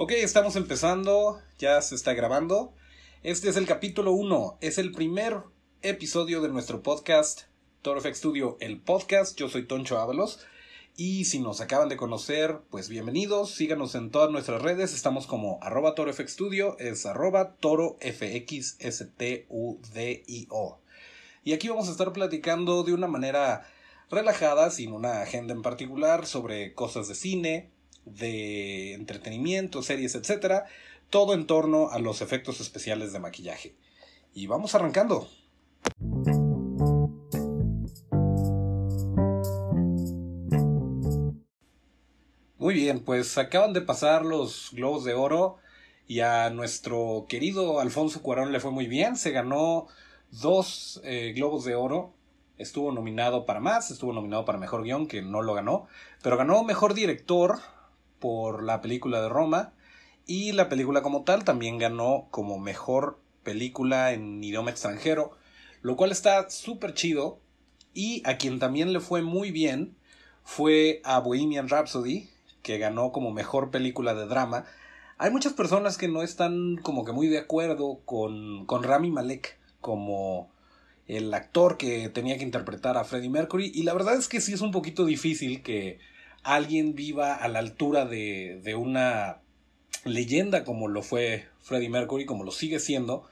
Ok, estamos empezando, ya se está grabando. Este es el capítulo 1, es el primer episodio de nuestro podcast Toro FX Studio, el podcast. Yo soy Toncho Ábalos. Y si nos acaban de conocer, pues bienvenidos, síganos en todas nuestras redes, estamos como arroba FX Studio, es arroba torofx-s-t-u-d-i-o. Y aquí vamos a estar platicando de una manera relajada, sin una agenda en particular, sobre cosas de cine, de entretenimiento, series, etc. Todo en torno a los efectos especiales de maquillaje. Y vamos arrancando. Muy bien, pues acaban de pasar los Globos de Oro y a nuestro querido Alfonso Cuarón le fue muy bien. Se ganó dos eh, Globos de Oro. Estuvo nominado para más, estuvo nominado para Mejor Guión, que no lo ganó, pero ganó Mejor Director por la película de Roma y la película como tal también ganó como mejor película en idioma extranjero, lo cual está súper chido y a quien también le fue muy bien fue a Bohemian Rhapsody, que ganó como mejor película de drama. Hay muchas personas que no están como que muy de acuerdo con, con Rami Malek como el actor que tenía que interpretar a Freddie Mercury y la verdad es que sí es un poquito difícil que alguien viva a la altura de, de una leyenda como lo fue Freddie Mercury, como lo sigue siendo.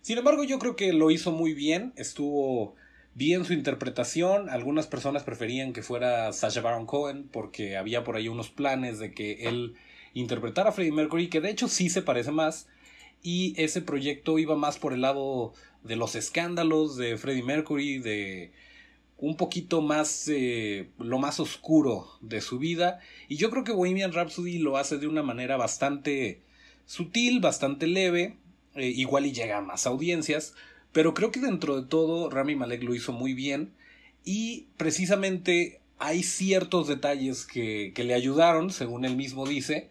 Sin embargo, yo creo que lo hizo muy bien, estuvo bien su interpretación. Algunas personas preferían que fuera Sacha Baron Cohen porque había por ahí unos planes de que él interpretara a Freddie Mercury, que de hecho sí se parece más. Y ese proyecto iba más por el lado de los escándalos de Freddie Mercury, de un poquito más eh, lo más oscuro de su vida. Y yo creo que Bohemian Rhapsody lo hace de una manera bastante sutil, bastante leve, eh, igual y llega a más audiencias, pero creo que dentro de todo Rami Malek lo hizo muy bien. Y precisamente hay ciertos detalles que, que le ayudaron, según él mismo dice,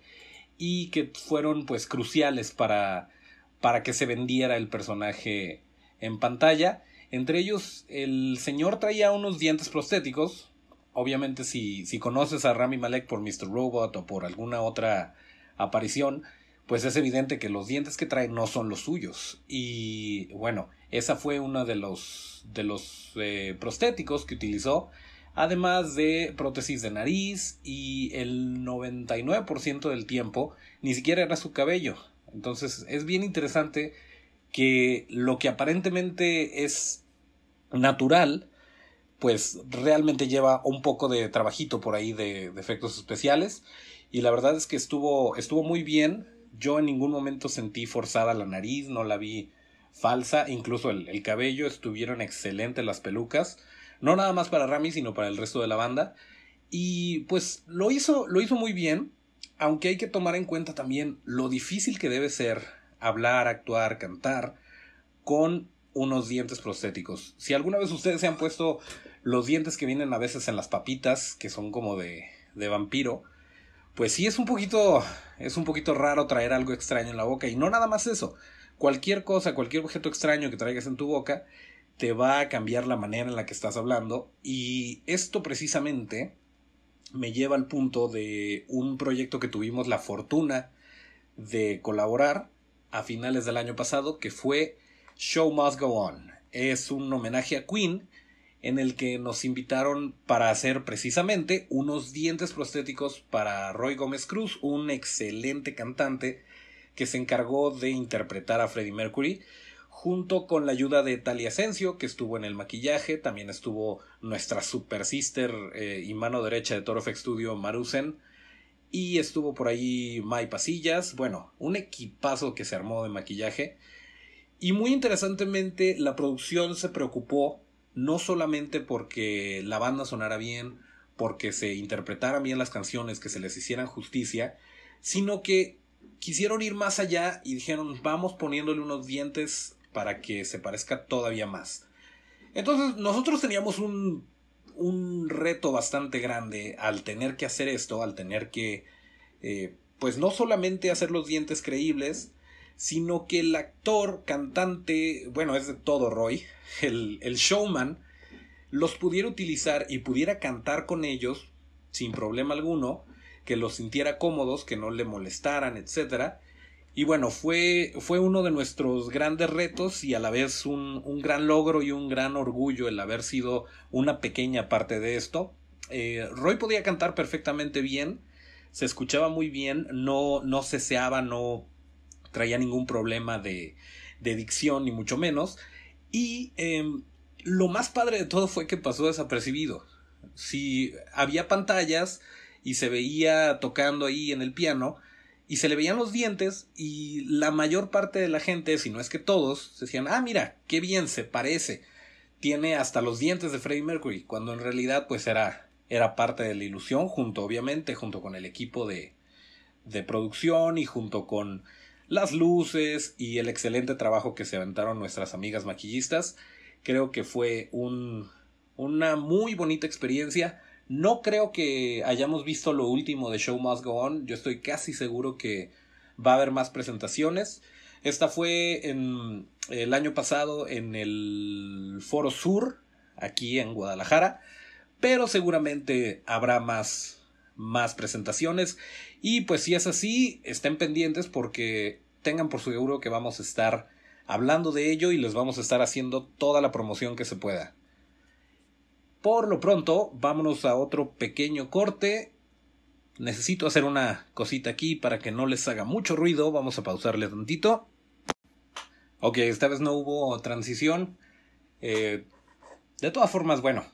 y que fueron pues cruciales para, para que se vendiera el personaje en pantalla entre ellos, el señor traía unos dientes prostéticos. Obviamente, si, si conoces a Rami Malek por Mr. Robot o por alguna otra aparición, pues es evidente que los dientes que trae no son los suyos. Y bueno, esa fue uno de los, de los eh, prostéticos que utilizó. Además de prótesis de nariz y el 99% del tiempo ni siquiera era su cabello. Entonces es bien interesante que lo que aparentemente es natural, pues realmente lleva un poco de trabajito por ahí de, efectos especiales. Y la verdad es que estuvo, estuvo muy bien. Yo en ningún momento sentí forzada la nariz, no la vi falsa, incluso el, el cabello, estuvieron excelentes las pelucas. No nada más para Rami, sino para el resto de la banda. Y pues lo hizo, lo hizo muy bien, aunque hay que tomar en cuenta también lo difícil que debe ser hablar, actuar, cantar con unos dientes prostéticos. Si alguna vez ustedes se han puesto los dientes que vienen a veces en las papitas, que son como de, de vampiro, pues sí es un poquito es un poquito raro traer algo extraño en la boca y no nada más eso. Cualquier cosa, cualquier objeto extraño que traigas en tu boca te va a cambiar la manera en la que estás hablando y esto precisamente me lleva al punto de un proyecto que tuvimos la fortuna de colaborar a finales del año pasado que fue Show Must Go On. Es un homenaje a Queen en el que nos invitaron para hacer precisamente unos dientes prostéticos para Roy Gómez Cruz, un excelente cantante que se encargó de interpretar a Freddie Mercury, junto con la ayuda de Talia Asensio, que estuvo en el maquillaje, también estuvo nuestra super sister eh, y mano derecha de Toro FX Studio, Marusen, y estuvo por ahí Mai Pasillas, bueno, un equipazo que se armó de maquillaje. Y muy interesantemente, la producción se preocupó no solamente porque la banda sonara bien, porque se interpretaran bien las canciones, que se les hicieran justicia, sino que quisieron ir más allá y dijeron vamos poniéndole unos dientes para que se parezca todavía más. Entonces nosotros teníamos un, un reto bastante grande al tener que hacer esto, al tener que, eh, pues no solamente hacer los dientes creíbles, sino que el actor, cantante, bueno, es de todo Roy, el, el showman, los pudiera utilizar y pudiera cantar con ellos sin problema alguno, que los sintiera cómodos, que no le molestaran, etcétera. Y bueno, fue, fue uno de nuestros grandes retos y a la vez un, un, gran logro y un gran orgullo el haber sido una pequeña parte de esto. Eh, Roy podía cantar perfectamente bien, se escuchaba muy bien, no, no ceseaba, no traía ningún problema de, de dicción, ni mucho menos. Y eh, lo más padre de todo fue que pasó desapercibido. Si había pantallas y se veía tocando ahí en el piano, y se le veían los dientes y la mayor parte de la gente, si no es que todos, decían, ah, mira, qué bien se parece. Tiene hasta los dientes de Freddie Mercury, cuando en realidad pues era, era parte de la ilusión, junto obviamente, junto con el equipo de, de producción y junto con las luces y el excelente trabajo que se aventaron nuestras amigas maquillistas. Creo que fue un, una muy bonita experiencia no creo que hayamos visto lo último de Show Must Go On. Yo estoy casi seguro que va a haber más presentaciones. Esta fue en el año pasado en el Foro Sur, aquí en Guadalajara. Pero seguramente habrá más, más presentaciones. Y pues si es así, estén pendientes porque tengan por seguro que vamos a estar hablando de ello y les vamos a estar haciendo toda la promoción que se pueda. Por lo pronto, vámonos a otro pequeño corte. Necesito hacer una cosita aquí para que no les haga mucho ruido. Vamos a pausarle tantito. Ok, esta vez no hubo transición. Eh, de todas formas, bueno,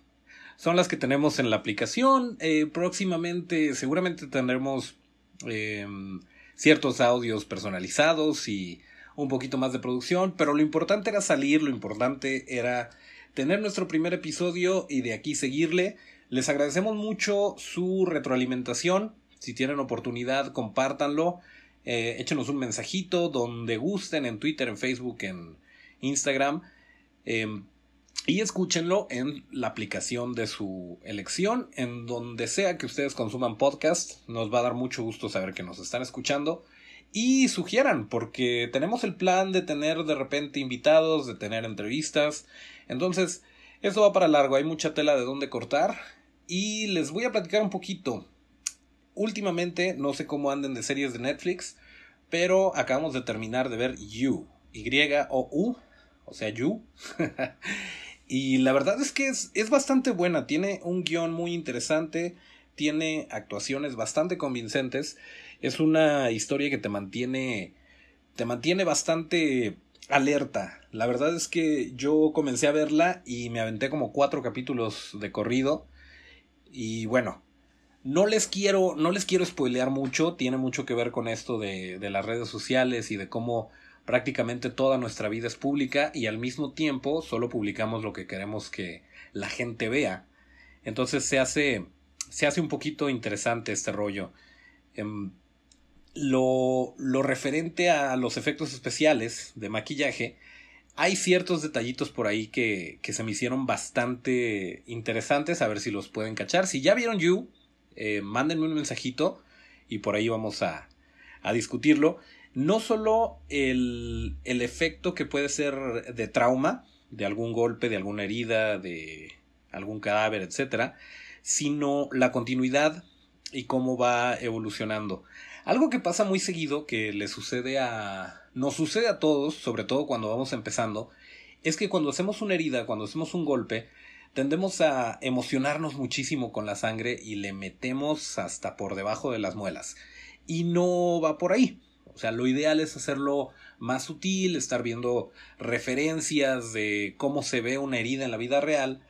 son las que tenemos en la aplicación. Eh, próximamente, seguramente tendremos em, ciertos audios personalizados y un poquito más de producción. Pero lo importante era salir, lo importante era tener nuestro primer episodio y de aquí seguirle. Les agradecemos mucho su retroalimentación. Si tienen oportunidad, compártanlo. Eh, échenos un mensajito donde gusten en Twitter, en Facebook, en Instagram. Em, y escúchenlo en la aplicación de su elección, en donde sea que ustedes consuman podcast. Nos va a dar mucho gusto saber que nos están escuchando. Y sugieran, porque tenemos el plan de tener de repente invitados, de tener entrevistas. Entonces, esto va para largo, hay mucha tela de dónde cortar. Y les voy a platicar un poquito. Últimamente, no sé cómo anden de series de Netflix, pero acabamos de terminar de ver You. Y-O-U, o sea, You. y la verdad es que es, es bastante buena, tiene un guion muy interesante, tiene actuaciones bastante convincentes. Es una historia que te mantiene, te mantiene bastante alerta. La verdad es que yo comencé a verla y me aventé como cuatro capítulos de corrido. Y bueno, no les quiero, no les quiero spoilear mucho, tiene mucho que ver con esto de, de las redes sociales y de cómo prácticamente toda nuestra vida es pública y al mismo tiempo solo publicamos lo que queremos que la gente vea. Entonces se hace, se hace un poquito interesante este rollo. Em, lo, lo referente a los efectos especiales de maquillaje, hay ciertos detallitos por ahí que, que, se me hicieron bastante interesantes, a ver si los pueden cachar. Si ya vieron You, eh, mándenme un mensajito y por ahí vamos a, a discutirlo. No solo el, el, efecto que puede ser de trauma, de algún golpe, de alguna herida, de algún cadáver, etcétera, sino la continuidad y cómo va evolucionando. Algo que pasa muy seguido, que le sucede a... nos sucede a todos, sobre todo cuando vamos empezando, es que cuando hacemos una herida, cuando hacemos un golpe, tendemos a emocionarnos muchísimo con la sangre y le metemos hasta por debajo de las muelas. Y no va por ahí. O sea, lo ideal es hacerlo más sutil, estar viendo referencias de cómo se ve una herida en la vida real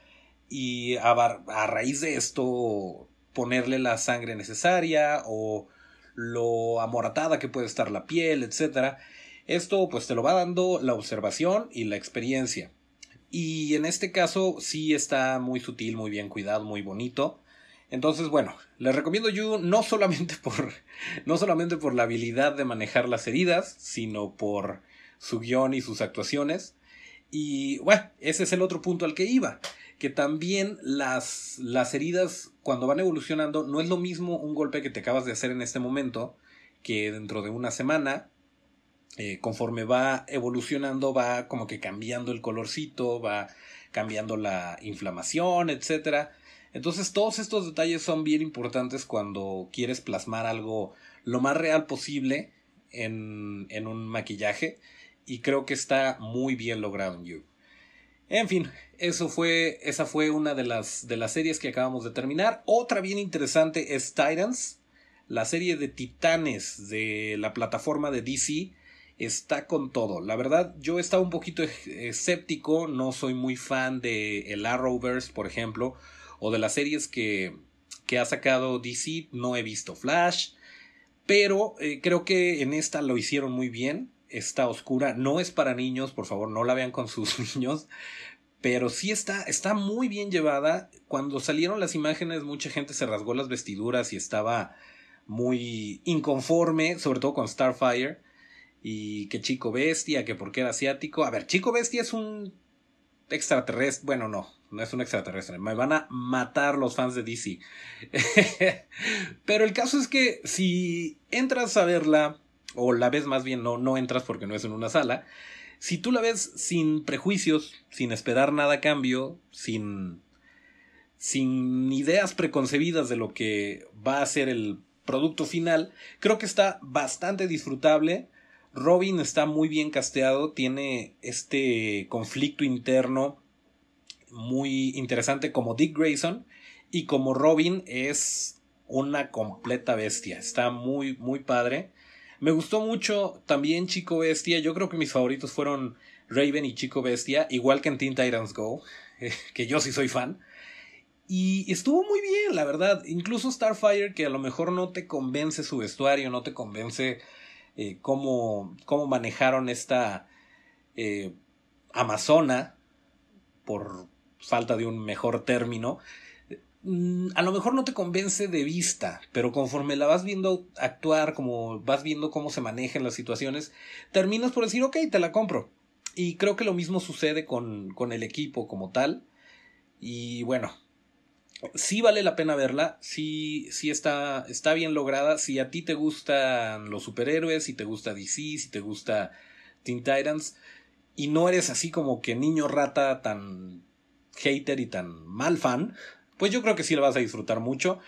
y a, a raíz de esto ponerle la sangre necesaria o lo amoratada que puede estar la piel, etc. Esto pues te lo va dando la observación y la experiencia. Y en este caso sí está muy sutil, muy bien cuidado, muy bonito. Entonces, bueno, les recomiendo You no solamente por no solamente por la habilidad de manejar las heridas, sino por su guion y sus actuaciones. Y bueno, ese es el otro punto al que iba que también las, las heridas cuando van evolucionando no es lo mismo un golpe que te acabas de hacer en este momento que dentro de una semana eh, conforme va evolucionando va como que cambiando el colorcito va cambiando la inflamación etcétera Entonces todos estos detalles son bien importantes cuando quieres plasmar algo lo más real posible en, en un maquillaje y creo que está muy bien logrado en You. En fin, eso fue, esa fue una de las, de las series que acabamos de terminar. Otra bien interesante es Titans, la serie de titanes de la plataforma de DC. Está con todo. La verdad, yo estaba un poquito escéptico. No soy muy fan de el Arrowverse, por ejemplo, o de las series que, que ha sacado DC. No he visto Flash, pero eh, creo que en esta lo hicieron muy bien está oscura. No es para niños, por favor, no la vean con sus niños. Pero sí está, está muy bien llevada. Cuando salieron las imágenes, mucha gente se rasgó las vestiduras y estaba muy inconforme, sobre todo con Starfire. Y que Chico Bestia, que porque era asiático. A ver, Chico Bestia es un extraterrestre. Bueno, no, no es un extraterrestre. Me van a matar los fans de DC. Pero el caso es que si entras a verla o la ves más bien, no, no entras porque no es en una sala. Si tú la ves sin prejuicios, sin esperar nada a cambio, sin, sin ideas preconcebidas de lo que va a ser el producto final, creo que está bastante disfrutable. Robin está muy bien casteado, tiene este conflicto interno muy interesante como Dick Grayson y como Robin es una completa bestia, está muy muy padre. Me gustó mucho también Chico Bestia. Yo creo que mis favoritos fueron Raven y Chico Bestia, igual que en Teen Titans Go, que yo sí soy fan. Y estuvo muy bien, la verdad. Incluso Starfire, que a lo mejor no te convence su vestuario, no te convence eh, cómo, cómo, manejaron esta eh, Amazona, por falta de un mejor término. Mm, a lo mejor no te convence de vista, pero conforme la vas viendo actuar, como vas viendo cómo se manejan las situaciones, terminas por decir, ok, te la compro. Y creo que lo mismo sucede con, con el equipo como tal. Y bueno, sí vale la pena verla, sí, sí está, está bien lograda. Si a ti te gustan los superhéroes, si te gusta DC, si te gusta Teen Titans, y no eres así como que niño rata tan hater y tan mal fan, pues yo creo que sí la vas a disfrutar mucho.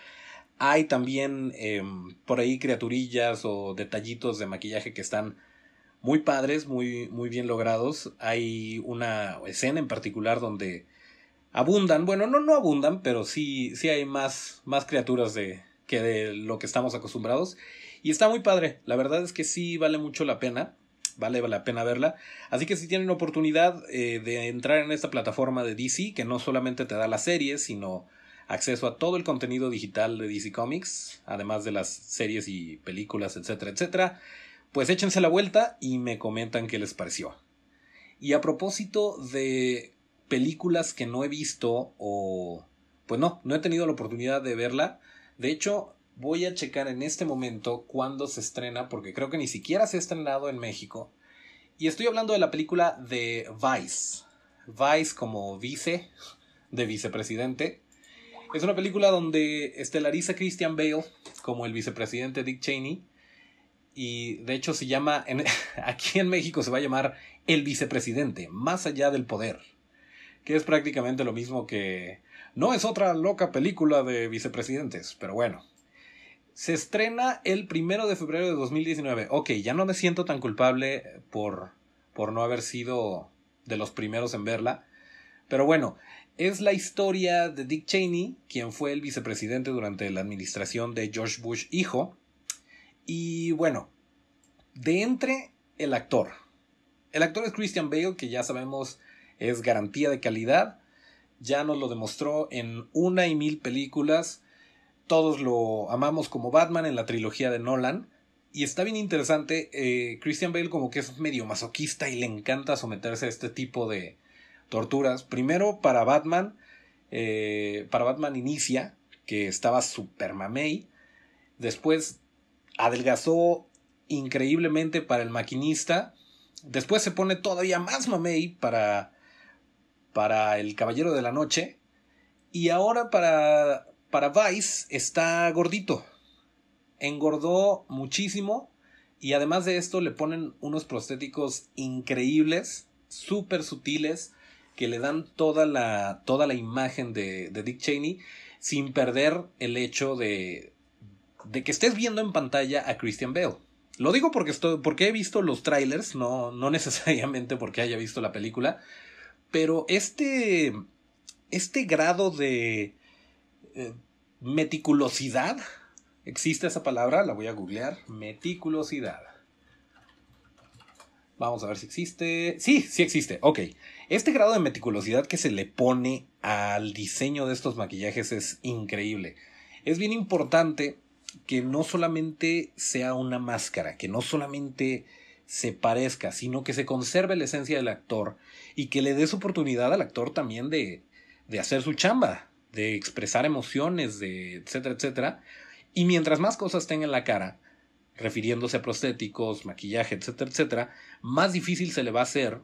Hay también em, por ahí criaturillas o detallitos de maquillaje que están muy padres, muy, muy bien logrados. Hay una escena en particular donde abundan, bueno, no, no abundan, pero sí, sí hay más, más criaturas de, que de lo que estamos acostumbrados. Y está muy padre, la verdad es que sí vale mucho la pena, vale la pena verla. Así que si tienen oportunidad eh, de entrar en esta plataforma de DC, que no solamente te da las series, sino acceso a todo el contenido digital de DC Comics, además de las series y películas, etcétera, etcétera, pues échense la vuelta y me comentan qué les pareció. Y a propósito de películas que no he visto o... Pues no, no he tenido la oportunidad de verla. De hecho, voy a checar en este momento cuándo se estrena, porque creo que ni siquiera se ha estrenado en México. Y estoy hablando de la película de Vice. Vice como vice, de vicepresidente. Es una película donde estelariza Christian Bale como el vicepresidente Dick Cheney. Y de hecho se llama, aquí en México se va a llamar El vicepresidente, más allá del poder. Que es prácticamente lo mismo que... No es otra loca película de vicepresidentes, pero bueno. Se estrena el primero de febrero de 2019. Ok, ya no me siento tan culpable por, por no haber sido de los primeros en verla. Pero bueno, es la historia de Dick Cheney, quien fue el vicepresidente durante la administración de George Bush hijo. Y bueno, de entre el actor. El actor es Christian Bale, que ya sabemos es garantía de calidad. Ya nos lo demostró en una y mil películas. Todos lo amamos como Batman en la trilogía de Nolan. Y está bien interesante. Eh, Christian Bale como que es medio masoquista y le encanta someterse a este tipo de, torturas. Primero para Batman, eh, para Batman Inicia, que estaba super mamey. Después adelgazó increíblemente para el maquinista. Después se pone todavía más mamey para, para el Caballero de la Noche. Y ahora para, para Vice está gordito. Engordó muchísimo. Y además de esto le ponen unos prostéticos increíbles, súper sutiles, que le dan toda la, toda la imagen de, Dick Cheney. sin perder el hecho de, de que estés viendo en pantalla a Christian Bale. Lo digo porque, estoy, porque he visto los trailers, no, no necesariamente porque haya visto la película, pero este, este grado de eh, meticulosidad, ¿existe esa palabra? La voy a googlear, meticulosidad. Vamos a ver si existe. Sí, sí existe. Ok. Este grado de meticulosidad que se le pone al diseño de estos maquillajes es increíble. Es bien importante que no solamente sea una máscara, que no solamente se parezca, sino que se conserve la esencia del actor y que le des oportunidad al actor también de, hacer su chamba, de expresar emociones, de etcétera, etcétera. Y mientras más cosas tenga en la cara, refiriéndose a prostéticos, maquillaje, etcétera, etcétera, más difícil se le va a hacer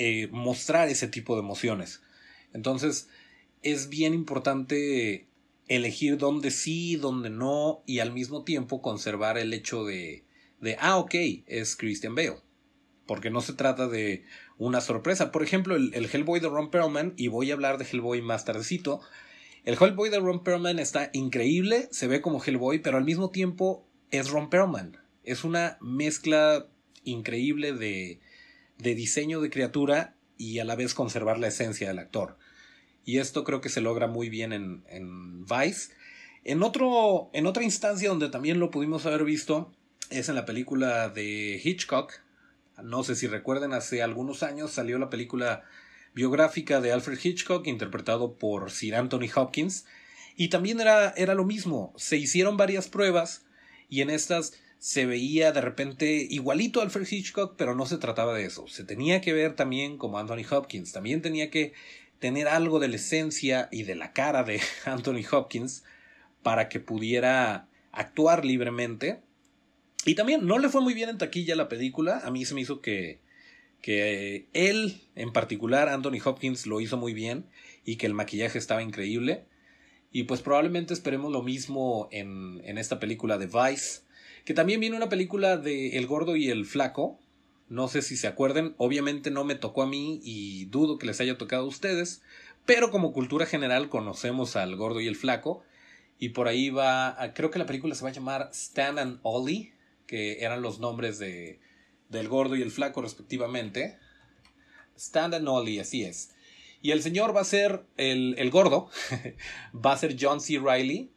eh, mostrar ese tipo de emociones. Entonces, es bien importante elegir dónde sí, dónde no, y al mismo tiempo conservar el hecho de, de ah, ok, es Christian Bale. Porque no se trata de una sorpresa. Por ejemplo, el, el Hellboy de Ron Perlman, y voy a hablar de Hellboy más tardecito. El Hellboy de Ron Perlman está increíble, se ve como Hellboy, pero al mismo tiempo es Ron Perlman. Es una mezcla increíble de, de diseño de criatura y a la vez conservar la esencia del actor. Y esto creo que se logra muy bien en, en Vice. En, otro, en otra instancia donde también lo pudimos haber visto es en la película de Hitchcock. No sé si recuerden, hace algunos años salió la película biográfica de Alfred Hitchcock interpretado por Sir Anthony Hopkins. Y también era, era lo mismo. Se hicieron varias pruebas y en estas se veía de repente igualito a Alfred Hitchcock, pero no se trataba de eso. Se tenía que ver también como Anthony Hopkins, también tenía que tener algo de la esencia y de la cara de Anthony Hopkins para que pudiera actuar libremente. Y también no le fue muy bien en taquilla la película, a mí se me hizo que, que él en particular, Anthony Hopkins, lo hizo muy bien y que el maquillaje estaba increíble. Y pues probablemente esperemos lo mismo en, en esta película de Vice. Que también viene una película de El Gordo y el Flaco. No sé si se acuerden. Obviamente no me tocó a mí y dudo que les haya tocado a ustedes. Pero como cultura general conocemos al Gordo y el Flaco. Y por ahí va. Creo que la película se va a llamar Stan and Ollie. Que eran los nombres de, del Gordo y el Flaco respectivamente. Stan and Ollie, así es. Y el señor va a ser el, el gordo, va a ser John C. Riley.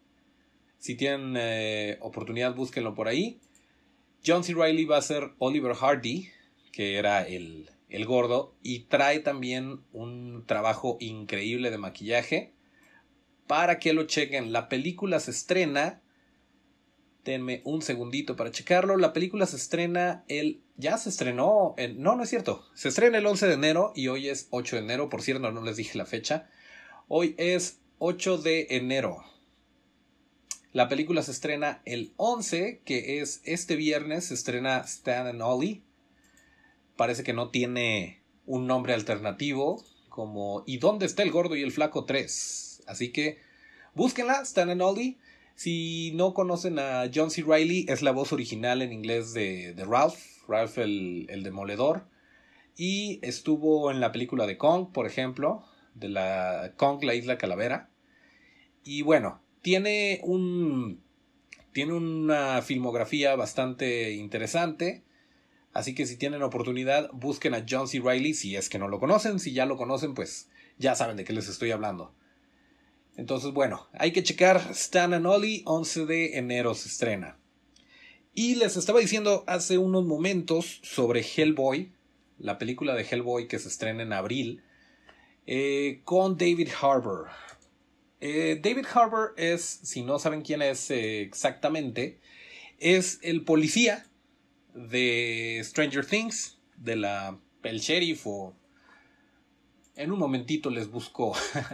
Si tienen eh, oportunidad, búsquenlo por ahí. John C. Riley va a ser Oliver Hardy, que era el, el gordo, y trae también un trabajo increíble de maquillaje. Para que lo chequen, la película se estrena Denme un segundito para checarlo. La película se estrena el... Ya se estrenó... no, no es cierto. Se estrena el 11 de enero y hoy es 8 de enero. Por cierto, no les dije la fecha. Hoy es 8 de enero. La película se estrena el 11, que es este viernes. Se estrena Stan and Ollie. Parece que no tiene un nombre alternativo como ¿Y dónde está el gordo y el flaco 3? Así que búsquenla, Stan and Ollie. Si no conocen a John C. Riley, es la voz original en inglés de, Ralph, Ralph el, el, demoledor. Y estuvo en la película de Kong, por ejemplo, de la Kong, la isla calavera. Y bueno, tiene un. Tiene una filmografía bastante interesante. Así que si tienen oportunidad, busquen a John C. Riley si es que no lo conocen. Si ya lo conocen, pues ya saben de qué les estoy hablando. Entonces, bueno, hay que checar Stan and Ollie, 11 de enero se estrena. Y les estaba diciendo hace unos momentos sobre Hellboy, la película de Hellboy que se estrena en abril, eh, con David Harbour. Eh, David Harbour es, si no saben quién es eh, exactamente, es el policía de Stranger Things, de la, el sheriff o en un momentito les busco.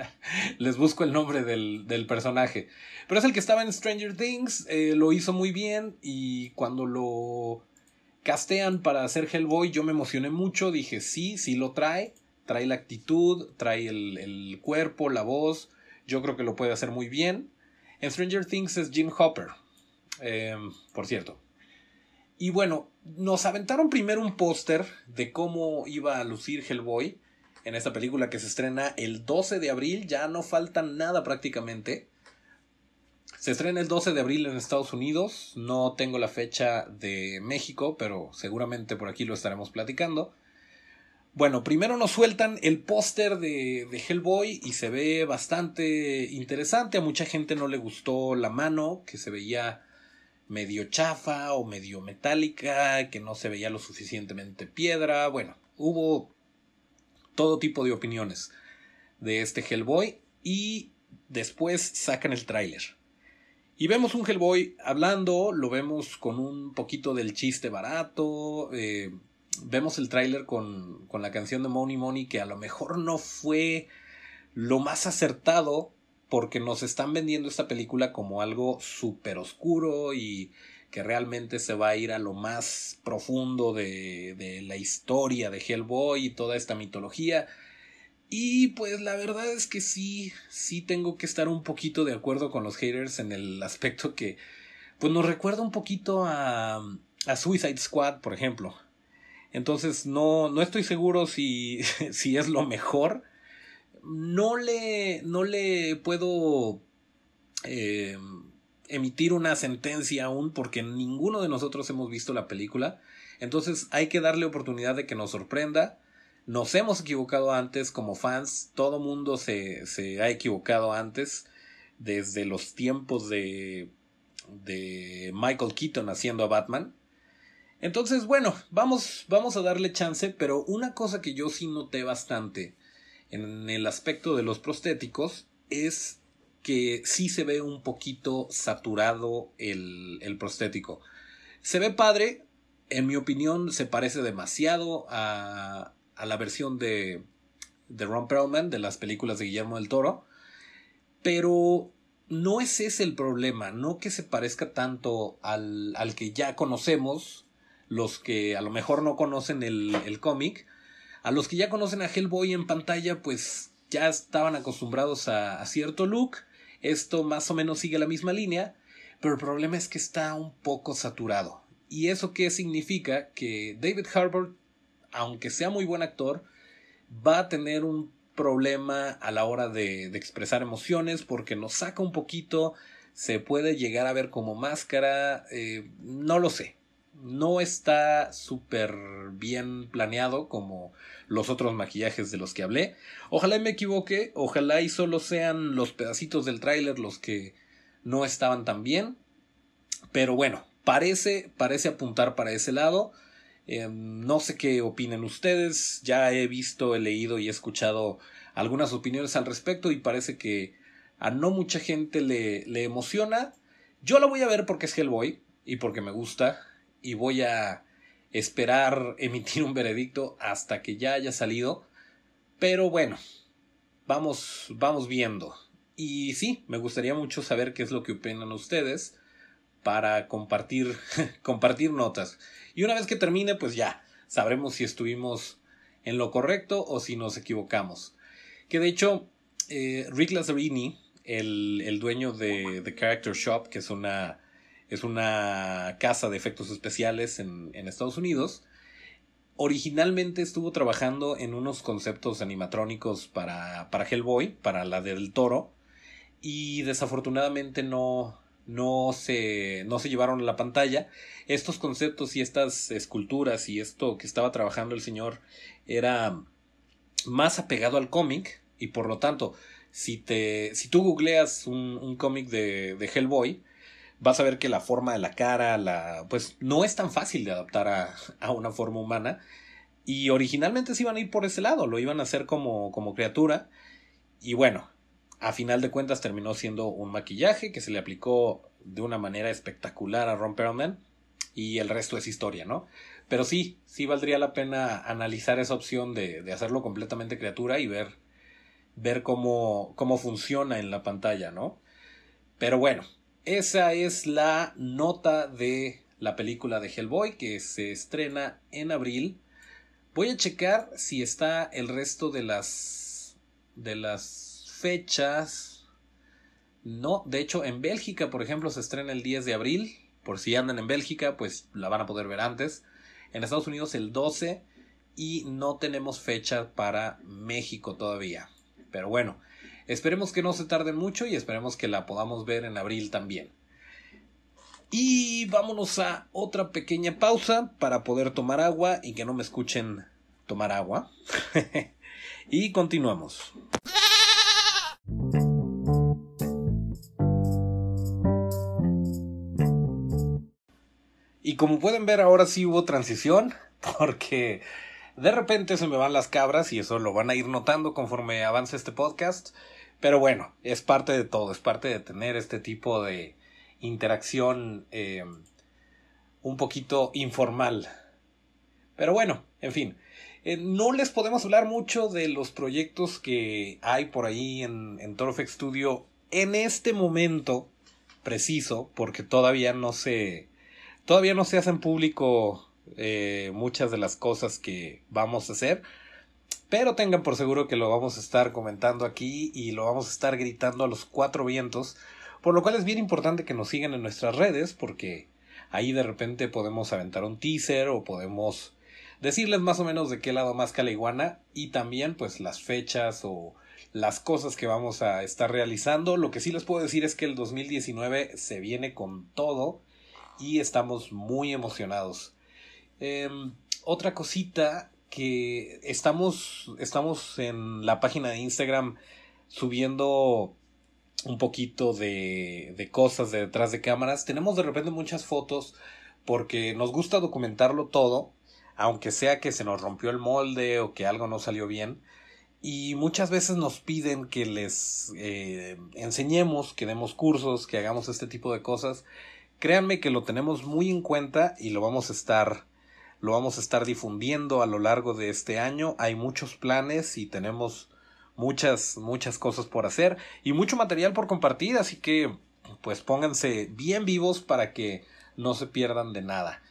les busco el nombre del, personaje. Pero es el que estaba en Stranger Things. Eh, lo hizo muy bien. Y cuando lo castean para hacer Hellboy, yo me emocioné mucho. Dije, sí, sí lo trae. Trae la actitud, trae el, cuerpo, la voz. Yo creo que lo puede hacer muy bien. En Stranger Things es Jim Hopper. Em, por cierto. Y bueno, nos aventaron primero un póster de cómo iba a lucir Hellboy en esta película que se estrena el 12 de abril, ya no falta nada prácticamente. Se estrena el 12 de abril en Estados Unidos, no tengo la fecha de México, pero seguramente por aquí lo estaremos platicando. Bueno, primero nos sueltan el póster de, de, Hellboy y se ve bastante interesante. A mucha gente no le gustó la mano, que se veía medio chafa o medio metálica, que no se veía lo suficientemente piedra. Bueno, hubo todo tipo de opiniones de este Hellboy y después sacan el tráiler. Y vemos un Hellboy hablando, lo vemos con un poquito del chiste barato, eh, vemos el tráiler con, con la canción de Money Money que a lo mejor no fue lo más acertado porque nos están vendiendo esta película como algo súper oscuro y que realmente se va a ir a lo más profundo de, de la historia de Hellboy y toda esta mitología. Y pues la verdad es que sí, sí tengo que estar un poquito de acuerdo con los haters en el aspecto que pues nos recuerda un poquito a, a Suicide Squad, por ejemplo. Entonces no, no estoy seguro si, si es lo mejor. No le, no le puedo eh, emitir una sentencia aún porque ninguno de nosotros hemos visto la película. Entonces hay que darle oportunidad de que nos sorprenda. Nos hemos equivocado antes como fans. Todo mundo se, se ha equivocado antes. Desde los tiempos de, de Michael Keaton haciendo a Batman. Entonces, bueno, vamos, vamos a darle chance, pero una cosa que yo sí noté bastante en el aspecto de los prostéticos es que sí se ve un poquito saturado el, el prostético. Se ve padre, en mi opinión se parece demasiado a, a la versión de, de Ron Perlman de las películas de Guillermo del Toro, pero no es ese el problema, no que se parezca tanto al, al que ya conocemos, los que a lo mejor no conocen el, el cómic, a los que ya conocen a Hellboy en pantalla, pues ya estaban acostumbrados a, cierto look. Esto más o menos sigue la misma línea, pero el problema es que está un poco saturado. ¿Y eso qué significa? Que David Harbour, aunque sea muy buen actor, va a tener un problema a la hora de, de expresar emociones porque nos saca un poquito, se puede llegar a ver como máscara, eh, no lo sé no está súper bien planeado como los otros maquillajes de los que hablé. Ojalá me equivoque, ojalá y solo sean los pedacitos del tráiler los que no estaban tan bien. Pero bueno, parece, parece apuntar para ese lado. Eh, no sé qué opinen ustedes. Ya he visto, he leído y he escuchado algunas opiniones al respecto y parece que a no mucha gente le, le emociona. Yo la voy a ver porque es Hellboy y porque me gusta y voy a esperar emitir un veredicto hasta que ya haya salido. Pero bueno, vamos, vamos viendo. Y sí, me gustaría mucho saber qué es lo que opinan ustedes para compartir, compartir notas. Y una vez que termine, pues ya sabremos si estuvimos en lo correcto o si nos equivocamos. Que de hecho, eh, Rick Lazzarini, el, el dueño de The Character Shop, que es una es una casa de efectos especiales en, en Estados Unidos. Originalmente estuvo trabajando en unos conceptos animatrónicos para, para Hellboy, para la del toro, y desafortunadamente no, no se, no se llevaron a la pantalla. Estos conceptos y estas esculturas y esto que estaba trabajando el señor era más apegado al cómic y por lo tanto, si, te, si tú googleas un, un cómic de, de Hellboy, vas a ver que la forma de la cara, la, pues no es tan fácil de adaptar a, a una forma humana. Y originalmente se iban a ir por ese lado, lo iban a hacer como, como criatura. Y bueno, a final de cuentas terminó siendo un maquillaje que se le aplicó de una manera espectacular a Ron Perlman. Y el resto es historia, ¿no? Pero sí, sí valdría la pena analizar esa opción de, de hacerlo completamente criatura y ver, ver cómo, cómo funciona en la pantalla, ¿no? Pero bueno, esa es la nota de la película de Hellboy que se estrena en abril. Voy a checar si está el resto de las de las fechas. No, de hecho en Bélgica, por ejemplo, se estrena el 10 de abril. Por si andan en Bélgica, pues la van a poder ver antes. En Estados Unidos el 12 y no tenemos fecha para México todavía. Pero bueno, esperemos que no se tarde mucho y esperemos que la podamos ver en abril también. Y vámonos a otra pequeña pausa para poder tomar agua y que no me escuchen tomar agua. y continuamos. Y como pueden ver ahora sí hubo transición porque de repente se me van las cabras y eso lo van a ir notando conforme avance este podcast. Pero bueno, es parte de todo, es parte de tener este tipo de interacción eh, un poquito informal. Pero bueno, en fin, eh, no les podemos hablar mucho de los proyectos que hay por ahí en, en Studio en este momento preciso, porque todavía no se, todavía no se hacen público eh, muchas de las cosas que vamos a hacer. Pero tengan por seguro que lo vamos a estar comentando aquí y lo vamos a estar gritando a los cuatro vientos. Por lo cual es bien importante que nos sigan en nuestras redes porque ahí de repente podemos aventar un teaser o podemos decirles más o menos de qué lado más la iguana y también pues las fechas o las cosas que vamos a estar realizando. Lo que sí les puedo decir es que el 2019 se viene con todo y estamos muy emocionados. Em, otra cosita que estamos, estamos en la página de Instagram subiendo un poquito de, de cosas de detrás de cámaras. Tenemos de repente muchas fotos porque nos gusta documentarlo todo, aunque sea que se nos rompió el molde o que algo no salió bien. Y muchas veces nos piden que les eh, enseñemos, que demos cursos, que hagamos este tipo de cosas. Créanme que lo tenemos muy en cuenta y lo vamos a estar lo vamos a estar difundiendo a lo largo de este año. Hay muchos planes y tenemos muchas, muchas cosas por hacer y mucho material por compartir, así que pues pónganse bien vivos para que no se pierdan de nada.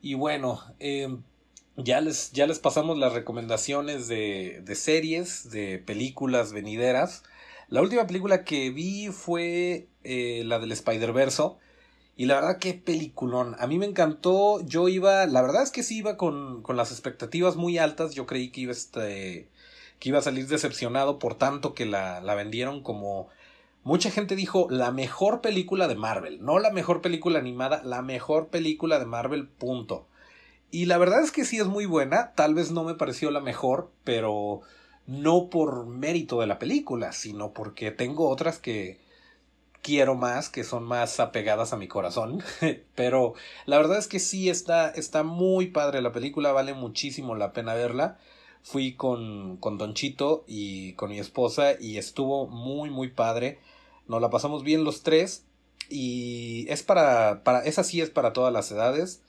Y bueno, em, ya, les, ya les pasamos las recomendaciones de, de series, de películas venideras. La última película que vi fue eh, la del Spider-Verse. Y la verdad, qué peliculón. A mí me encantó. Yo iba, la verdad es que sí iba con, con las expectativas muy altas. Yo creí que iba, este, que iba a salir decepcionado por tanto que la, la vendieron como... Mucha gente dijo la mejor película de Marvel. No la mejor película animada, la mejor película de Marvel, punto. Y la verdad es que sí es muy buena. Tal vez no me pareció la mejor, pero no por mérito de la película, sino porque tengo otras que quiero más, que son más apegadas a mi corazón. Pero la verdad es que sí está, está muy padre la película, vale muchísimo la pena verla. Fui con, con Don Chito y con mi esposa y estuvo muy, muy padre. Nos la pasamos bien los tres y es para, para, esa sí es para todas las edades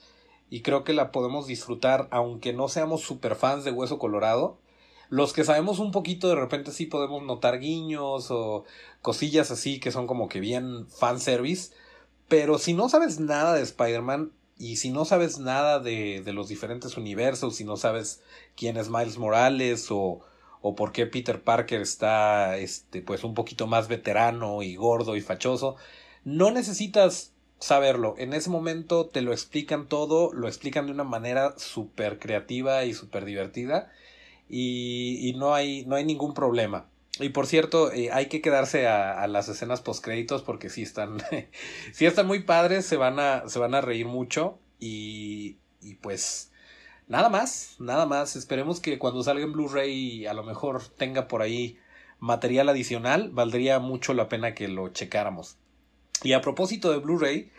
y creo que la podemos disfrutar aunque no seamos super fans de Hueso Colorado los que sabemos un poquito de repente sí podemos notar guiños o cosillas así que son como que bien fanservice. Pero si no sabes nada de Spider-Man y si no sabes nada de, de, los diferentes universos, si no sabes quién es Miles Morales o, o por qué Peter Parker está este, pues un poquito más veterano y gordo y fachoso, no necesitas saberlo. En ese momento te lo explican todo, lo explican de una manera súper creativa y súper divertida y, y, no, hay, no hay ningún problema. Y por cierto, eh, hay que quedarse a, las escenas postcréditos porque sí están, sí están muy padres, se van a, se van a reír mucho y, y pues nada más, nada más. Esperemos que cuando salga en Blu-ray a lo mejor tenga por ahí material adicional, valdría mucho la pena que lo checáramos. Y a propósito de Blu-ray,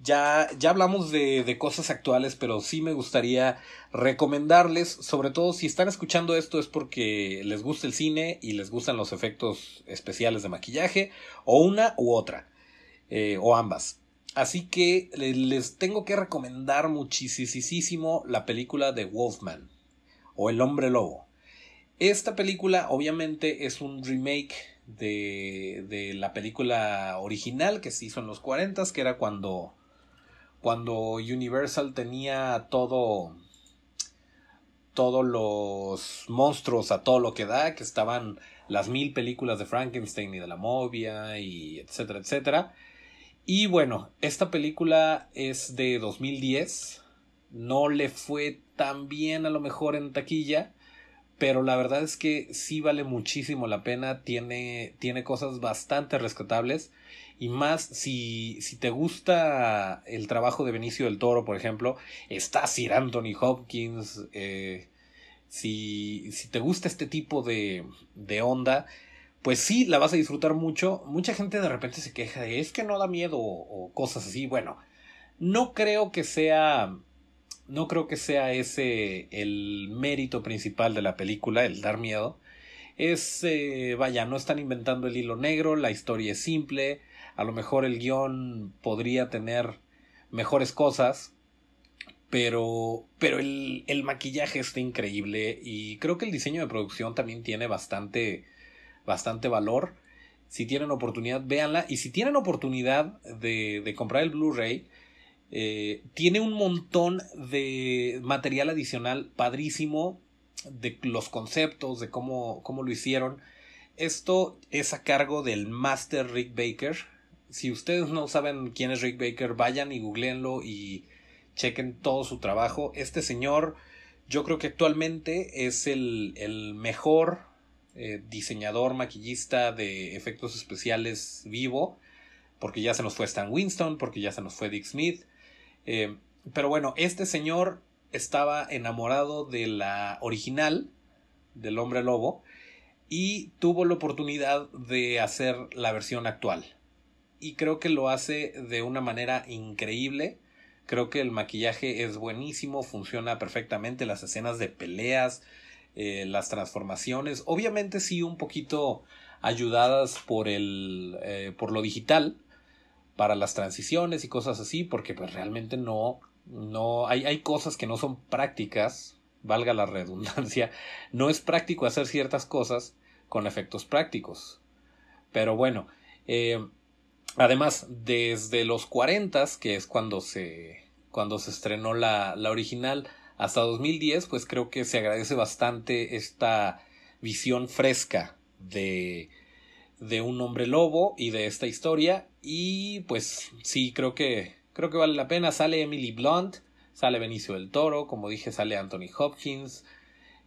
ya, ya hablamos de, de, cosas actuales, pero sí me gustaría recomendarles, sobre todo si están escuchando esto es porque les gusta el cine y les gustan los efectos especiales de maquillaje, o una u otra, eh, o ambas. Así que les tengo que recomendar muchísimo la película de Wolfman, o El hombre lobo. Esta película obviamente es un remake de, de la película original que se hizo en los 40, que era cuando cuando Universal tenía todo todos los monstruos a todo lo que da, que estaban las mil películas de Frankenstein y de la Movia y etcétera, etcétera. Y bueno, esta película es de 2010 no le fue tan bien a lo mejor en taquilla, pero la verdad es que sí vale muchísimo la pena, tiene, tiene cosas bastante rescatables y más si, si te gusta el trabajo de Benicio del Toro, por ejemplo, está Sir Anthony Hopkins, eh, si, si te gusta este tipo de, de onda, pues sí, la vas a disfrutar mucho. Mucha gente de repente se queja de es que no da miedo o, cosas así. Bueno, no creo que sea. No creo que sea ese el mérito principal de la película, el dar miedo. Es, eh, vaya, no están inventando el hilo negro, la historia es simple, a lo mejor el guion podría tener mejores cosas, pero, pero el, el maquillaje está increíble y creo que el diseño de producción también tiene bastante, bastante valor. Si tienen oportunidad, véanla. Y si tienen oportunidad de, de comprar el Blu-ray, eh, tiene un montón de material adicional padrísimo de los conceptos, de cómo, cómo lo hicieron. Esto es a cargo del Master Rick Baker. Si ustedes no saben quién es Rick Baker, vayan y googleenlo y chequen todo su trabajo. Este señor, yo creo que actualmente es el, el mejor eh, diseñador, maquillista de efectos especiales vivo, porque ya se nos fue Stan Winston, porque ya se nos fue Dick Smith. Eh, pero bueno, este señor estaba enamorado de la original del hombre lobo y tuvo la oportunidad de hacer la versión actual. Y creo que lo hace de una manera increíble. Creo que el maquillaje es buenísimo, funciona perfectamente, las escenas de peleas, eh, las transformaciones, obviamente sí un poquito ayudadas por el eh, por lo digital para las transiciones y cosas así, porque pues realmente no no hay, hay cosas que no son prácticas, valga la redundancia, no es práctico hacer ciertas cosas con efectos prácticos. Pero bueno, eh, además, desde los 40, que es cuando se, cuando se estrenó la, la original, hasta 2010, pues creo que se agradece bastante esta visión fresca de, de un hombre lobo y de esta historia. Y pues sí, creo que, creo que vale la pena. Sale Emily Blunt, sale Benicio del Toro, como dije, sale Anthony Hopkins.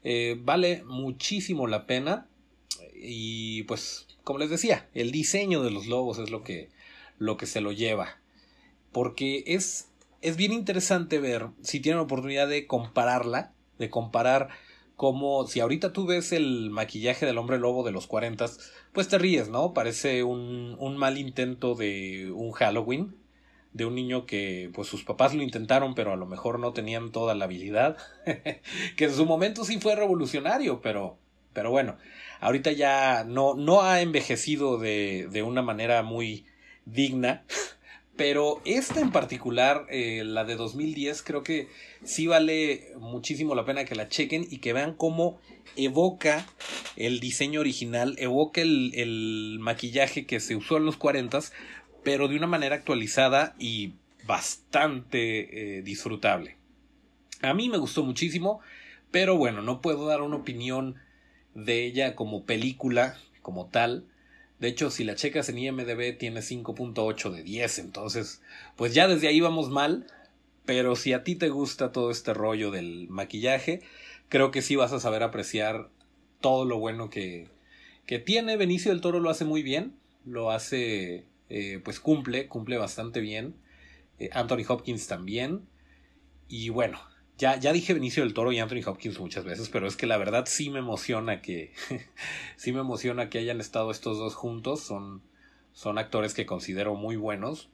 Eh, vale muchísimo la pena. Y pues, como les decía, el diseño de los lobos es lo que, lo que se lo lleva. Porque es es bien interesante ver, si tienen oportunidad de compararla, de comparar cómo, si ahorita tú ves el maquillaje del hombre lobo de los 40, pues te ríes, ¿no? Parece un, un mal intento de un Halloween, de un niño que pues sus papás lo intentaron pero a lo mejor no tenían toda la habilidad que en su momento sí fue revolucionario pero pero bueno ahorita ya no no ha envejecido de, de una manera muy digna pero esta en particular, eh, la de 2010, creo que sí vale muchísimo la pena que la chequen y que vean cómo evoca el diseño original, evoca el, maquillaje que se usó en los 40, pero de una manera actualizada y bastante eh, disfrutable. A mí me gustó muchísimo, pero bueno, no puedo dar una opinión de ella como película, como tal, de hecho, si la checas en IMDB tiene 5.8 de 10, entonces, pues ya desde ahí vamos mal. Pero si a ti te gusta todo este rollo del maquillaje, creo que sí vas a saber apreciar todo lo bueno que, que tiene. Benicio del Toro lo hace muy bien, lo hace, eh, pues cumple, cumple bastante bien. Eh, Anthony Hopkins también. Y bueno, ya, ya dije Benicio del Toro y Anthony Hopkins muchas veces, pero es que la verdad sí me emociona que. sí me emociona que hayan estado estos dos juntos. Son, son actores que considero muy buenos.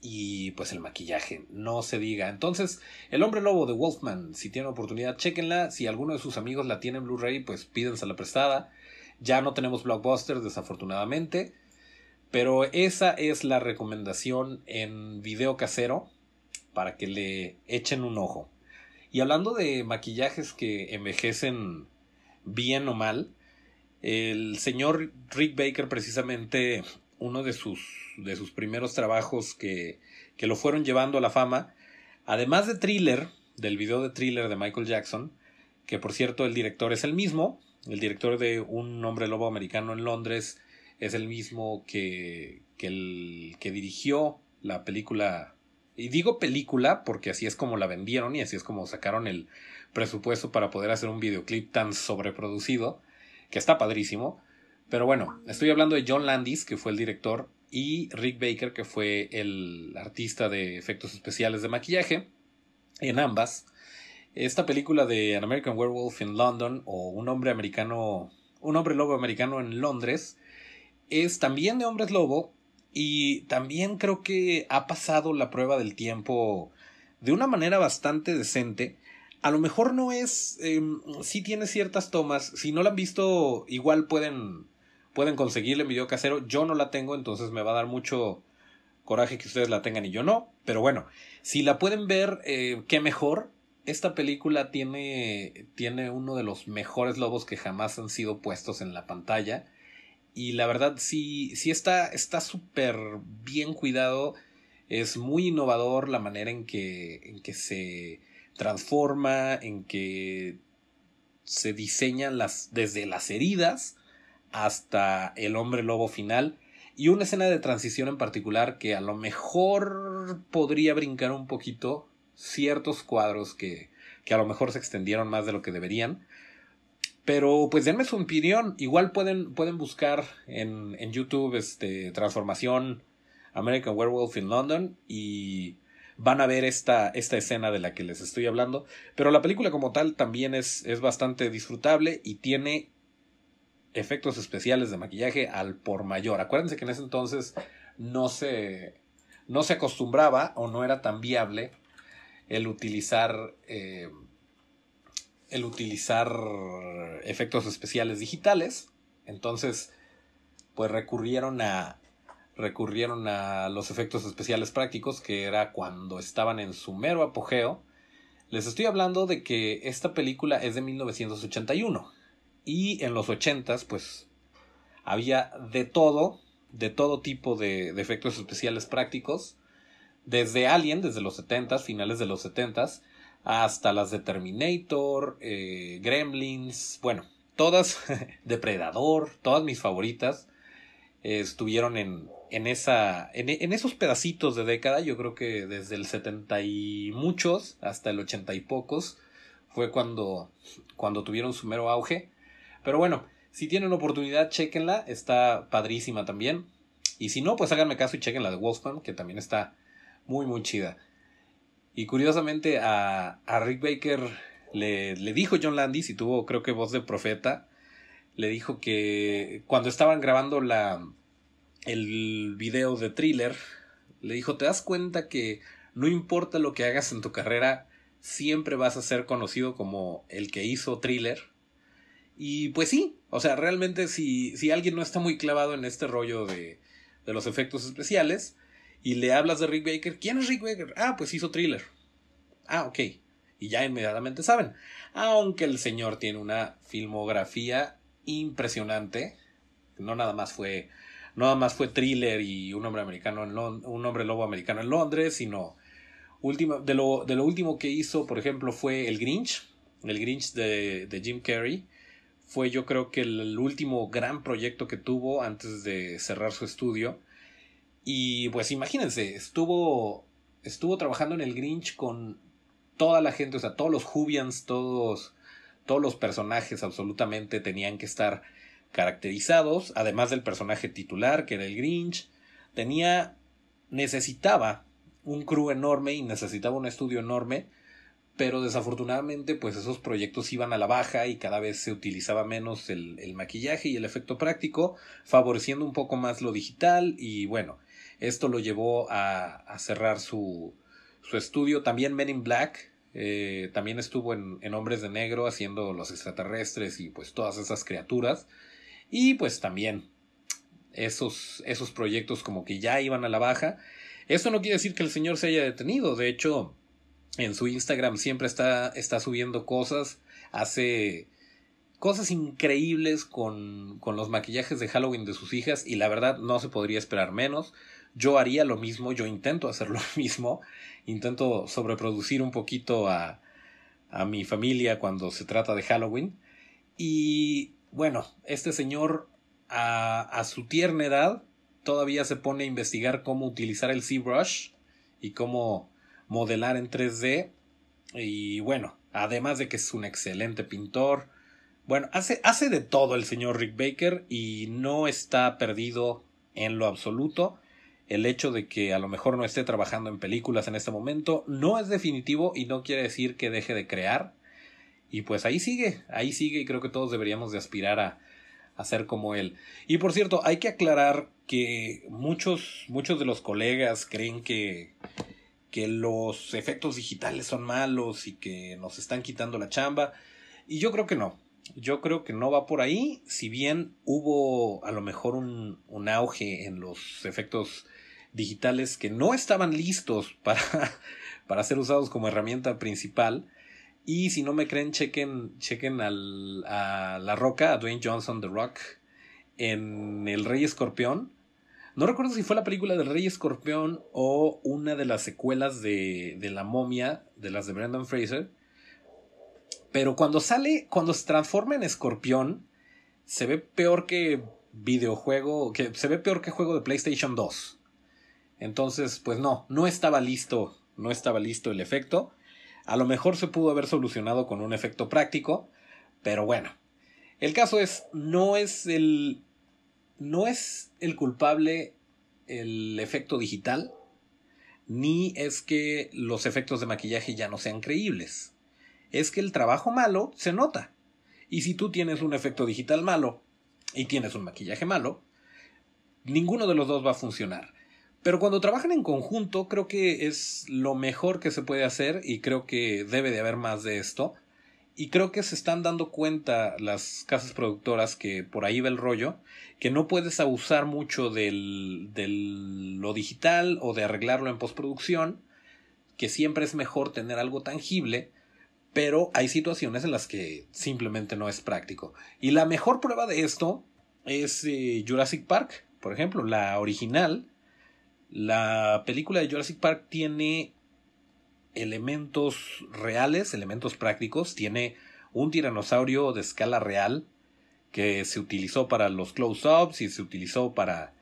Y pues el maquillaje, no se diga. Entonces, El Hombre Lobo de Wolfman, si tienen oportunidad, chequenla. Si alguno de sus amigos la tiene en Blu-ray, pues pídense la prestada. Ya no tenemos blockbusters, desafortunadamente. Pero esa es la recomendación en video casero para que le echen un ojo. Y hablando de maquillajes que envejecen bien o mal, el señor Rick Baker precisamente uno de sus, de sus primeros trabajos que, que lo fueron llevando a la fama, además de Thriller, del video de Thriller de Michael Jackson, que por cierto el director es el mismo, el director de Un hombre lobo americano en Londres es el mismo que, que el que dirigió la película y digo película porque así es como la vendieron y así es como sacaron el presupuesto para poder hacer un videoclip tan sobreproducido, que está padrísimo. Pero bueno, estoy hablando de John Landis, que fue el director, y Rick Baker, que fue el artista de efectos especiales de maquillaje, en ambas. Esta película de An American Werewolf in London, o Un hombre americano, un hombre lobo americano en Londres, es también de hombres lobo, y también creo que ha pasado la prueba del tiempo de una manera bastante decente. A lo mejor no es. Eh, sí tiene ciertas tomas. Si no la han visto, igual pueden pueden conseguirle en video casero. Yo no la tengo, entonces me va a dar mucho coraje que ustedes la tengan y yo no. Pero bueno, si la pueden ver, eh, qué mejor. Esta película tiene, tiene uno de los mejores lobos que jamás han sido puestos en la pantalla. Y la verdad sí, sí está súper bien cuidado. Es muy innovador la manera en que, en que se transforma, en que se diseñan las, desde las heridas hasta el hombre lobo final y una escena de transición en particular que a lo mejor podría brincar un poquito ciertos cuadros que, que a lo mejor se extendieron más de lo que deberían. Pero pues denme su opinión. Igual pueden, pueden buscar en, en YouTube este, transformación American Werewolf in London y van a ver esta, esta escena de la que les estoy hablando. Pero la película como tal también es, es bastante disfrutable y tiene efectos especiales de maquillaje al por mayor. Acuérdense que en ese entonces no se, no se acostumbraba o no era tan viable el utilizar eh, el utilizar efectos especiales digitales. Entonces, pues recurrieron a recurrieron a los efectos especiales prácticos, que era cuando estaban en su mero apogeo. Les estoy hablando de que esta película es de 1981. Y en los ochentas, pues, había de todo, de todo tipo de, efectos especiales prácticos. Desde Alien, desde los setentas, finales de los setentas, hasta las de Terminator, eh, Gremlins, bueno, todas, Depredador, todas mis favoritas, estuvieron en, en, esa, en, en, esos pedacitos de década, yo creo que desde el setenta y muchos hasta el ochenta y pocos, fue cuando, cuando tuvieron su mero auge. Pero bueno, si tienen oportunidad, chequenla, está padrísima también. Y si no, pues háganme caso y chequen la de Wolfman, que también está muy, muy chida. Y curiosamente a, a Rick Baker le, le, dijo John Landis, y tuvo creo que voz de profeta, le dijo que cuando estaban grabando la, el video de thriller, le dijo, ¿te das cuenta que no importa lo que hagas en tu carrera, siempre vas a ser conocido como el que hizo thriller? Y pues sí, o sea, realmente si, si alguien no está muy clavado en este rollo de, de los efectos especiales y le hablas de Rick Baker, ¿quién es Rick Baker? Ah, pues hizo thriller. Ah, ok. Y ya inmediatamente saben. Aunque el señor tiene una filmografía impresionante. No nada más fue. Nada más fue thriller y un hombre americano en un hombre lobo americano en Londres, sino último, de, lo, de lo último que hizo, por ejemplo, fue El Grinch. El Grinch de, de Jim Carrey fue yo creo que el último gran proyecto que tuvo antes de cerrar su estudio. Y pues imagínense, estuvo, estuvo trabajando en el Grinch con toda la gente, o sea, todos los Jubians, todos, todos los personajes absolutamente tenían que estar caracterizados, además del personaje titular, que era el Grinch, tenía, necesitaba un crew enorme y necesitaba un estudio enorme pero desafortunadamente pues esos proyectos iban a la baja y cada vez se utilizaba menos el, maquillaje y el efecto práctico, favoreciendo un poco más lo digital y bueno, esto lo llevó a, cerrar su, estudio. También Men in Black, eh, también estuvo en, Hombres de Negro haciendo los extraterrestres y pues todas esas criaturas. Y pues también esos, esos proyectos como que ya iban a la baja. Esto no quiere decir que el señor se haya detenido, de hecho en su Instagram siempre está, está subiendo cosas, hace cosas increíbles con, con los maquillajes de Halloween de sus hijas y la verdad no se podría esperar menos. Yo haría lo mismo, yo intento hacer lo mismo, intento sobreproducir un poquito a, a mi familia cuando se trata de Halloween. Y bueno, este señor a, a su tierna edad todavía se pone a investigar cómo utilizar el ZBrush y cómo modelar en 3D. Y bueno, además de que es un excelente pintor. Bueno, hace, hace de todo el señor Rick Baker y no está perdido en lo absoluto. El hecho de que a lo mejor no esté trabajando en películas en este momento no es definitivo y no quiere decir que deje de crear. Y pues ahí sigue, ahí sigue y creo que todos deberíamos de aspirar a, ser como él. Y por cierto, hay que aclarar que muchos, muchos de los colegas creen que, que los efectos digitales son malos y que nos están quitando la chamba. Y yo creo que no. Yo creo que no va por ahí. Si bien hubo a lo mejor un, un auge en los efectos digitales que no estaban listos para, para ser usados como herramienta principal. Y si no me creen, chequen, chequen al, a La Roca, a Dwayne Johnson, The Rock, en El Rey Escorpión no recuerdo si fue la película del Rey Escorpión o una de las secuelas de, de La momia, de las de Brendan Fraser. Pero cuando sale, cuando se transforma en escorpión, se ve peor que videojuego, que se ve peor que juego de PlayStation 2. Entonces, pues no, no estaba listo, no estaba listo el efecto. A lo mejor se pudo haber solucionado con un efecto práctico, pero bueno. El caso es, no es el no es el culpable el efecto digital, ni es que los efectos de maquillaje ya no sean creíbles. Es que el trabajo malo se nota. Y si tú tienes un efecto digital malo y tienes un maquillaje malo, ninguno de los dos va a funcionar. Pero cuando trabajan en conjunto, creo que es lo mejor que se puede hacer y creo que debe de haber más de esto. Y creo que se están dando cuenta las casas productoras que por ahí va el rollo, que no puedes abusar mucho del lo digital o de arreglarlo en postproducción, que siempre es mejor tener algo tangible, pero hay situaciones en las que simplemente no es práctico. Y la mejor prueba de esto es eh, Jurassic Park, por ejemplo, la original. La película de Jurassic Park tiene elementos reales, elementos prácticos. Tiene un tiranosaurio de escala real que se utilizó para los close-ups y se utilizó para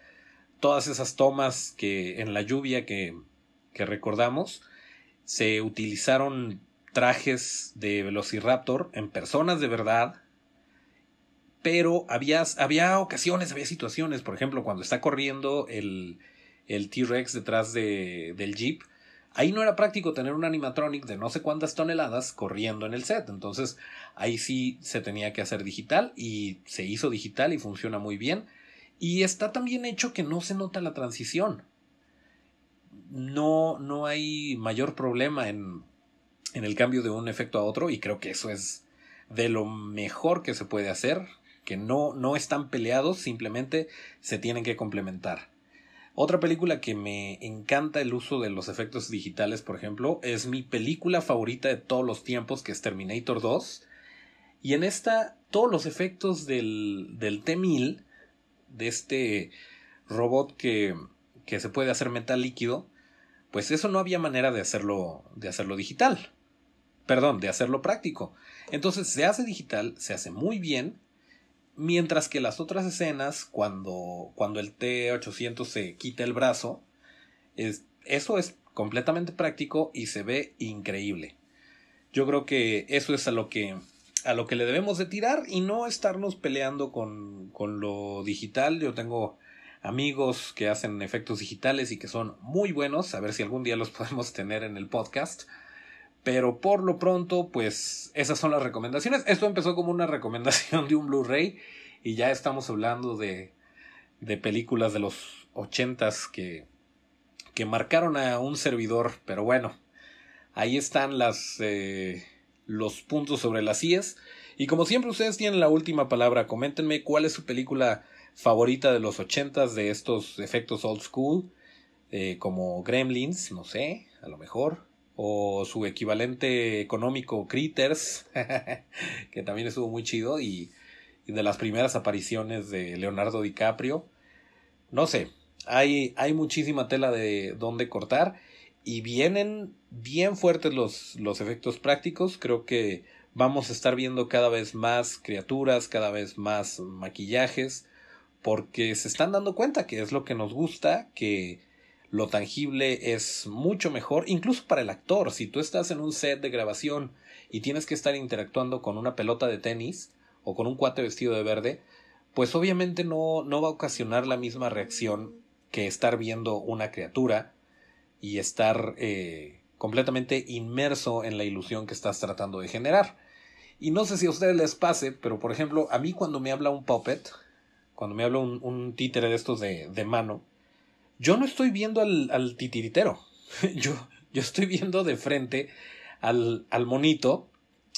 todas esas tomas que en la lluvia que, que recordamos. Se utilizaron trajes de Velociraptor en personas de verdad. Pero había, había ocasiones, había situaciones, por ejemplo, cuando está corriendo el, el T-Rex detrás de, del Jeep, Ahí no era práctico tener un animatronic de no sé cuántas toneladas corriendo en el set. Entonces ahí sí se tenía que hacer digital y se hizo digital y funciona muy bien. Y está también hecho que no se nota la transición. No, no hay mayor problema en, en el cambio de un efecto a otro y creo que eso es de lo mejor que se puede hacer, que no, no están peleados, simplemente se tienen que complementar. Otra película que me encanta el uso de los efectos digitales, por ejemplo, es mi película favorita de todos los tiempos, que es Terminator 2. Y en esta, todos los efectos del, del T-1000, de este robot que, que se puede hacer metal líquido, pues eso no había manera de hacerlo, de hacerlo digital. Perdón, de hacerlo práctico. Entonces se hace digital, se hace muy bien Mientras que las otras escenas, cuando, cuando el T-800 se quita el brazo, es, eso es completamente práctico y se ve increíble. Yo creo que eso es a lo que, a lo que le debemos de tirar y no estarnos peleando con, con lo digital. Yo tengo amigos que hacen efectos digitales y que son muy buenos, a ver si algún día los podemos tener en el podcast. Pero por lo pronto, pues esas son las recomendaciones. Esto empezó como una recomendación de un Blu-ray y ya estamos hablando de, de películas de los ochentas que, que marcaron a un servidor. Pero bueno, ahí están las, eh, los puntos sobre las IES. Y como siempre ustedes tienen la última palabra, coméntenme cuál es su película favorita de los ochentas de estos efectos old school, eh, como Gremlins, no sé, a lo mejor o su equivalente económico Critters, que también estuvo muy chido, y, de las primeras apariciones de Leonardo DiCaprio. No sé, hay, hay muchísima tela de donde cortar y vienen bien fuertes los, los efectos prácticos. Creo que vamos a estar viendo cada vez más criaturas, cada vez más maquillajes, porque se están dando cuenta que es lo que nos gusta, que lo tangible es mucho mejor, incluso para el actor. Si tú estás en un set de grabación y tienes que estar interactuando con una pelota de tenis o con un cuate vestido de verde, pues obviamente no, no va a ocasionar la misma reacción que estar viendo una criatura y estar eh, completamente inmerso en la ilusión que estás tratando de generar. Y no sé si a ustedes les pase, pero por ejemplo, a mí cuando me habla un puppet, cuando me habla un, un títere de estos de, de, mano, yo no estoy viendo al, titiritero. yo, yo estoy viendo de frente al, al monito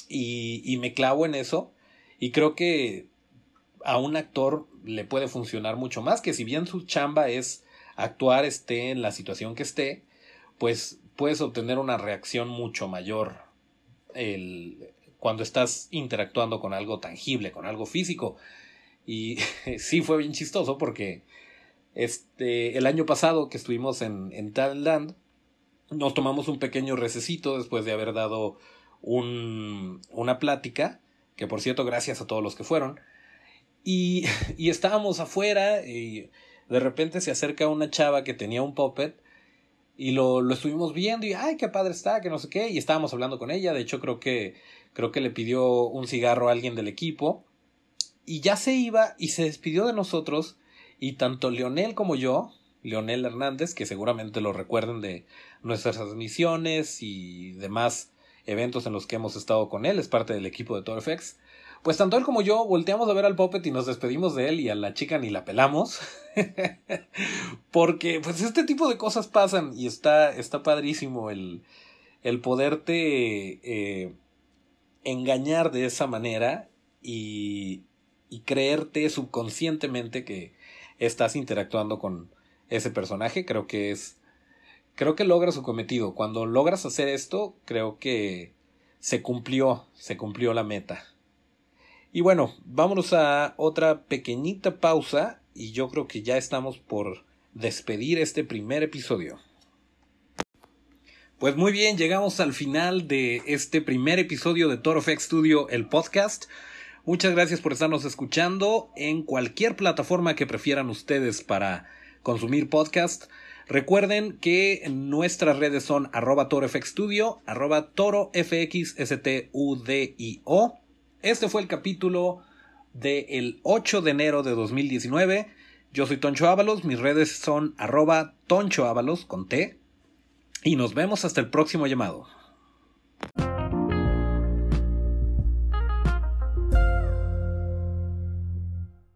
y, me clavo en eso. Y creo que a un actor le puede funcionar mucho más que si bien su chamba es actuar esté en la situación que esté, pues puedes obtener una reacción mucho mayor cuando estás interactuando con algo tangible, con algo físico. Y sí fue bien chistoso porque este, el año pasado que estuvimos en, en nos tomamos un pequeño recesito después de haber dado un, una plática, que por cierto, gracias a todos los que fueron. Y, y estábamos afuera y de repente se acerca una chava que tenía un puppet y lo, lo estuvimos viendo y ay qué padre está, que no sé qué, y estábamos hablando con ella, de hecho creo que creo que le pidió un cigarro a alguien del equipo y ya se iba y se despidió de nosotros y tanto Leonel como yo, Leonel Hernández, que seguramente lo recuerden de nuestras transmisiones y demás eventos en los que hemos estado con él, es parte del equipo de TorFX, pues tanto él como yo volteamos a ver al Puppet y nos despedimos de él y a la chica ni la pelamos. Porque pues este tipo de cosas pasan y está, está padrísimo el, el poderte eh, engañar de esa manera y, y creerte subconscientemente que estás interactuando con ese personaje. Creo que es... Creo que logra su cometido. Cuando logras hacer esto, creo que se cumplió, se cumplió la meta. Y bueno, vámonos a otra pequeñita pausa y yo creo que ya estamos por despedir este primer episodio. Pues muy bien, llegamos al final de este primer episodio de Toro FX Studio, el podcast. Muchas gracias por estarnos escuchando en cualquier plataforma que prefieran ustedes para consumir podcast. Recuerden que nuestras redes son arroba torofxstudio, arroba torofxstudio este fue el capítulo del 8 de enero de 2019. Yo soy Toncho Ábalos, mis redes son arroba Toncho Ábalos con T. Y nos vemos hasta el próximo llamado.